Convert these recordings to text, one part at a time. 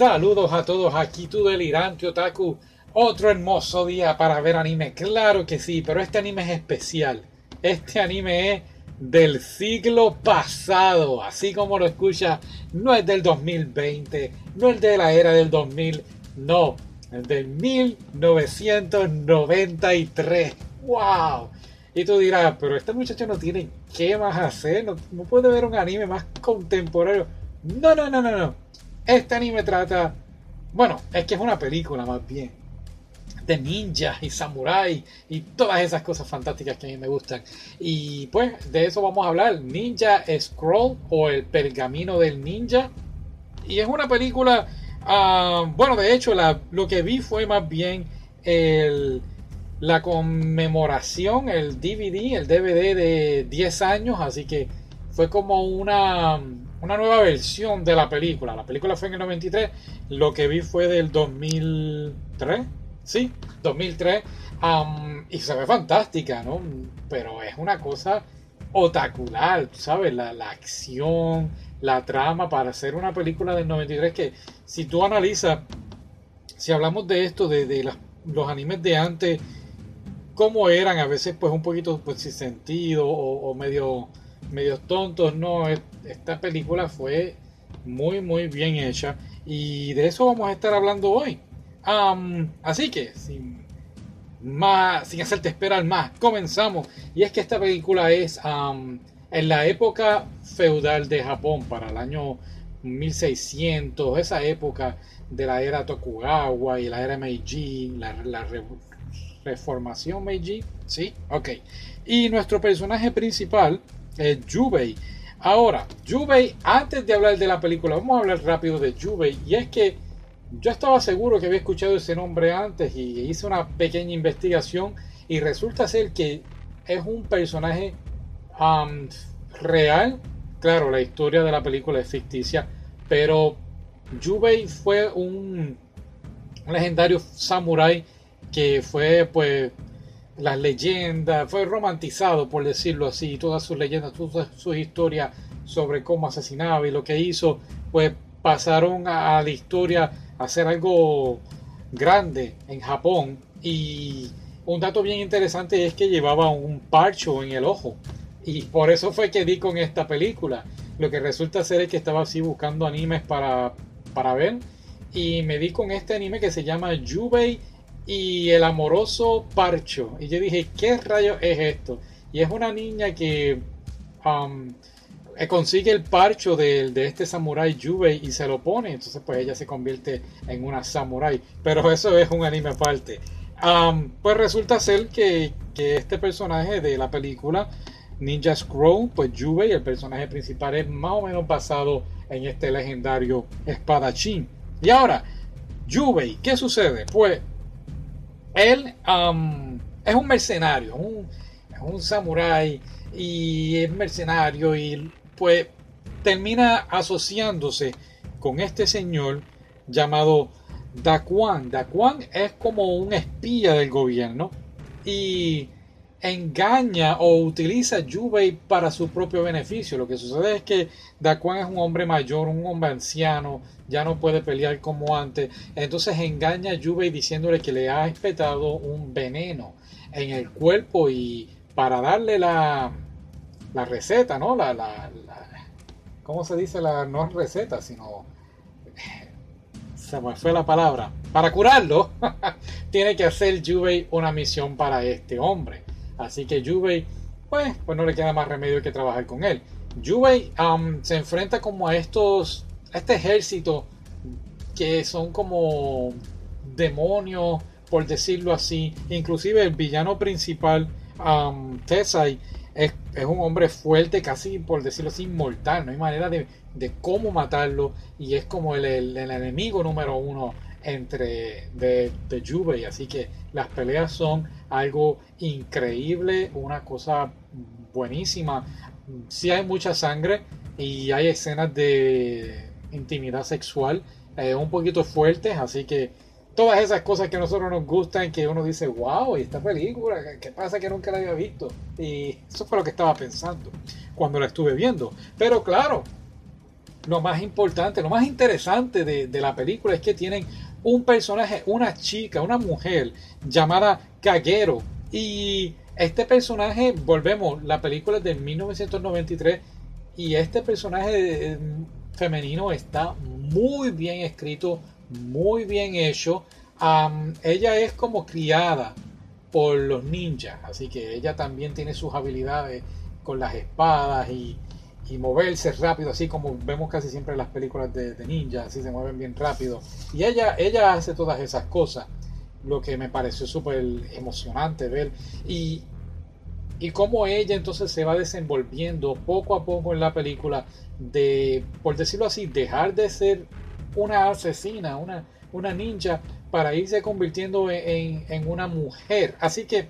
Saludos a todos, aquí tu delirante otaku. Otro hermoso día para ver anime, claro que sí, pero este anime es especial. Este anime es del siglo pasado, así como lo escucha, no es del 2020, no es de la era del 2000, no, es del 1993. ¡Wow! Y tú dirás, pero este muchacho no tiene qué más hacer, no, no puede ver un anime más contemporáneo. No, no, no, no, no. Este anime trata, bueno, es que es una película más bien, de ninjas y samuráis y todas esas cosas fantásticas que a mí me gustan. Y pues de eso vamos a hablar, Ninja Scroll o el pergamino del ninja. Y es una película, uh, bueno, de hecho lo que vi fue más bien el, la conmemoración, el DVD, el DVD de 10 años, así que fue como una una nueva versión de la película. La película fue en el 93, lo que vi fue del 2003, sí, 2003, y se ve fantástica, ¿no? Pero es una cosa otacular, ¿sabes? La, la acción, la trama para hacer una película del 93 que si tú analizas, si hablamos de esto, de, los animes de antes, cómo eran a veces pues un poquito pues sin sentido o medio medios tontos, no, esta película fue muy muy bien hecha y de eso vamos a estar hablando hoy. así que sin más, sin hacerte esperar más, comenzamos. Y es que esta película es en la época feudal de Japón, para el año 1600, esa época de la era Tokugawa y la era Meiji, la reformación Meiji, ¿sí? Ok. Y nuestro personaje principal Yubei. Ahora, Yubei, antes de hablar de la película, vamos a hablar rápido de Yubei. Y es que yo estaba seguro que había escuchado ese nombre antes y hice una pequeña investigación y resulta ser que es un personaje real. Claro, la historia de la película es ficticia, pero Yubei fue un, un legendario samurái que fue pues las leyendas, fue romantizado por decirlo así, todas sus leyendas, todas sus historias sobre cómo asesinaba y lo que hizo, pues pasaron a, la historia a ser algo grande en Japón. Y un dato bien interesante es que llevaba un parcho en el ojo. Y por eso fue que di con esta película. Lo que resulta ser es que estaba así buscando animes para, para ver. Y me di con este anime que se llama Yubei y el amoroso Parcho. Y yo dije, ¿qué rayo es esto? Y es una niña que um, eh, consigue el parcho de, este samurái Yubei y se lo pone. Entonces, pues ella se convierte en una samurái. Pero eso es un anime aparte. Um, pues resulta ser que, que, este personaje de la película Ninja Scroll, pues Yubei, el personaje principal, es más o menos basado en este legendario espadachín. Y ahora, Yubei, ¿qué sucede? Pues él um, es un mercenario, un, es un samurái y es mercenario y pues termina asociándose con este señor llamado Daquan. Daquan es como un espía del gobierno y engaña o utiliza a para su propio beneficio. Lo que sucede es que Daquan es un hombre mayor, un hombre anciano, ya no puede pelear como antes. Entonces engaña a Yubei diciéndole que le ha espetado un veneno en el cuerpo y para darle la, la receta, ¿no? La, la, ¿Cómo se dice? La, no receta, sino... Se me fue la palabra. Para curarlo, tiene que hacer Yubei una misión para este hombre. Así que Yubei, pues, pues no le queda más remedio que trabajar con él. Um, se enfrenta como a estos, a este ejército que son como demonios, por decirlo así. Inclusive el villano principal, um, Tessai, es, un hombre fuerte, casi por decirlo así, inmortal. No hay manera de, cómo matarlo. Y es como el, el, enemigo número uno entre de, de Yubei. Así que las peleas son algo increíble, una cosa buenísima. Si hay mucha sangre y hay escenas de intimidad sexual eh, un poquito fuertes, así que todas esas cosas que a nosotros nos gustan, que uno dice, wow, y esta película, ¿qué pasa que nunca la había visto? Y eso fue lo que estaba pensando cuando la estuve viendo. Pero claro, lo más importante, lo más interesante de, de la película es que tienen un personaje, una chica, una mujer llamada Kagero. Y este personaje, volvemos, la película es de 1993 y este personaje eh, femenino está muy bien escrito, muy bien hecho. ella es como criada por los ninjas, así que ella también tiene sus habilidades con las espadas y, y moverse rápido, así como vemos casi siempre en las películas de, ninjas, así se mueven bien rápido. Y ella, ella hace todas esas cosas, lo que me pareció súper emocionante ver. Y, y cómo ella entonces se va desenvolviendo poco a poco en la película de, por decirlo así, dejar de ser una asesina, una, una ninja, para irse convirtiendo en, en una mujer. Así que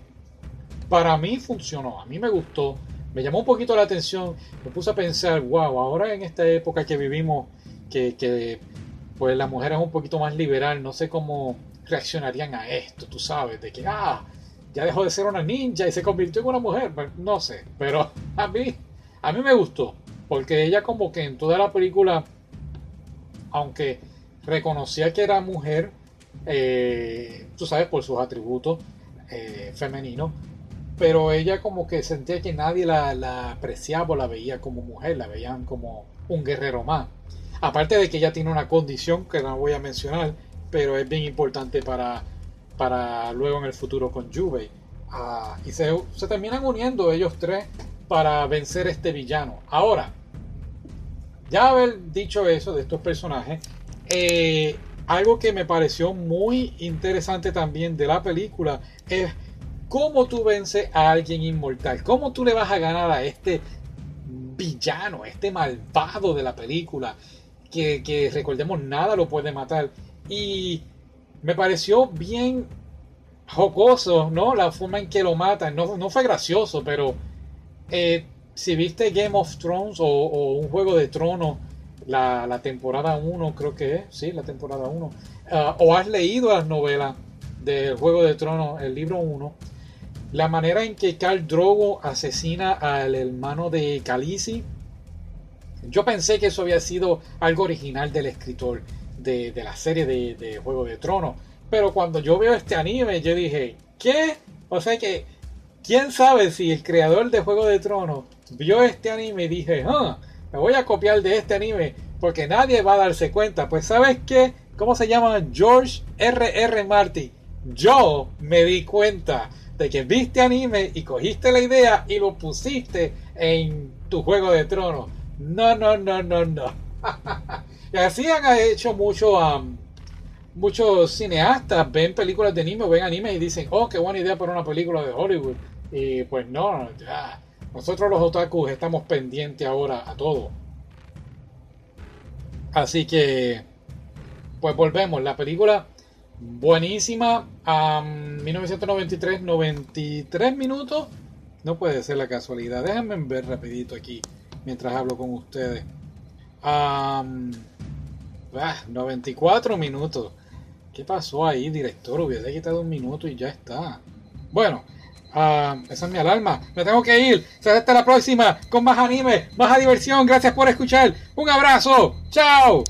para mí funcionó, a mí me gustó me llamó un poquito la atención, me puse a pensar, wow, ahora en esta época que vivimos, que, pues la mujer es un poquito más liberal, no sé cómo reaccionarían a esto, tú sabes, de que, ah, ya dejó de ser una ninja y se convirtió en una mujer, pues, no sé, pero a mí, a mí me gustó, porque ella como que en toda la película, aunque reconocía que era mujer, eh, tú sabes, por sus atributos eh, femeninos, pero ella como que sentía que nadie la, apreciaba o la veía como mujer, la veían como un guerrero más. Aparte de que ella tiene una condición que no voy a mencionar, pero es bien importante para, para luego en el futuro con Juve. Ah, y se, terminan uniendo ellos tres para vencer este villano. Ahora, ya haber dicho eso de estos personajes, eh, algo que me pareció muy interesante también de la película es cómo tú vences a alguien inmortal, cómo tú le vas a ganar a este villano, este malvado de la película, que, recordemos nada lo puede matar. Y me pareció bien jocoso, ¿no? La forma en que lo matan. No, fue gracioso, pero eh, si viste Game of Thrones o, un Juego de Tronos, la, temporada 1 creo que es, sí, la temporada 1, ah, o has leído las novelas del Juego de Tronos, el libro 1, la manera en que Carl Drogo asesina al hermano de Khaleesi, yo pensé que eso había sido algo original del escritor de, la serie de, Juego de Tronos. Pero cuando yo veo este anime, yo dije, ¿qué? O sea que, ¿quién sabe si el creador de Juego de Tronos vio este anime y dije, ah, me voy a copiar de este anime porque nadie va a darse cuenta? Pues ¿sabes qué? ¿Cómo se llama? George R.R. R. Martin. Yo me di cuenta de que viste anime y cogiste la idea y lo pusiste en tu juego de trono. No, no, no, no, no. y así han hecho mucho, muchos cineastas, ven películas de anime, ven anime y dicen, oh, qué buena idea para una película de Hollywood. Y pues no, ya. Nosotros los otakus estamos pendientes ahora a todo. Así que, pues volvemos. La película buenísima. 1993, 93 minutos. No puede ser la casualidad. Déjenme ver rapidito aquí mientras hablo con ustedes. 94 ah, minutos. ¿Qué pasó ahí, director? Hubiese quitado un minuto y ya está. Bueno, esa es mi alarma. Me tengo que ir. Se hasta la próxima con más anime, más diversión. Gracias por escuchar. Un abrazo. Chao.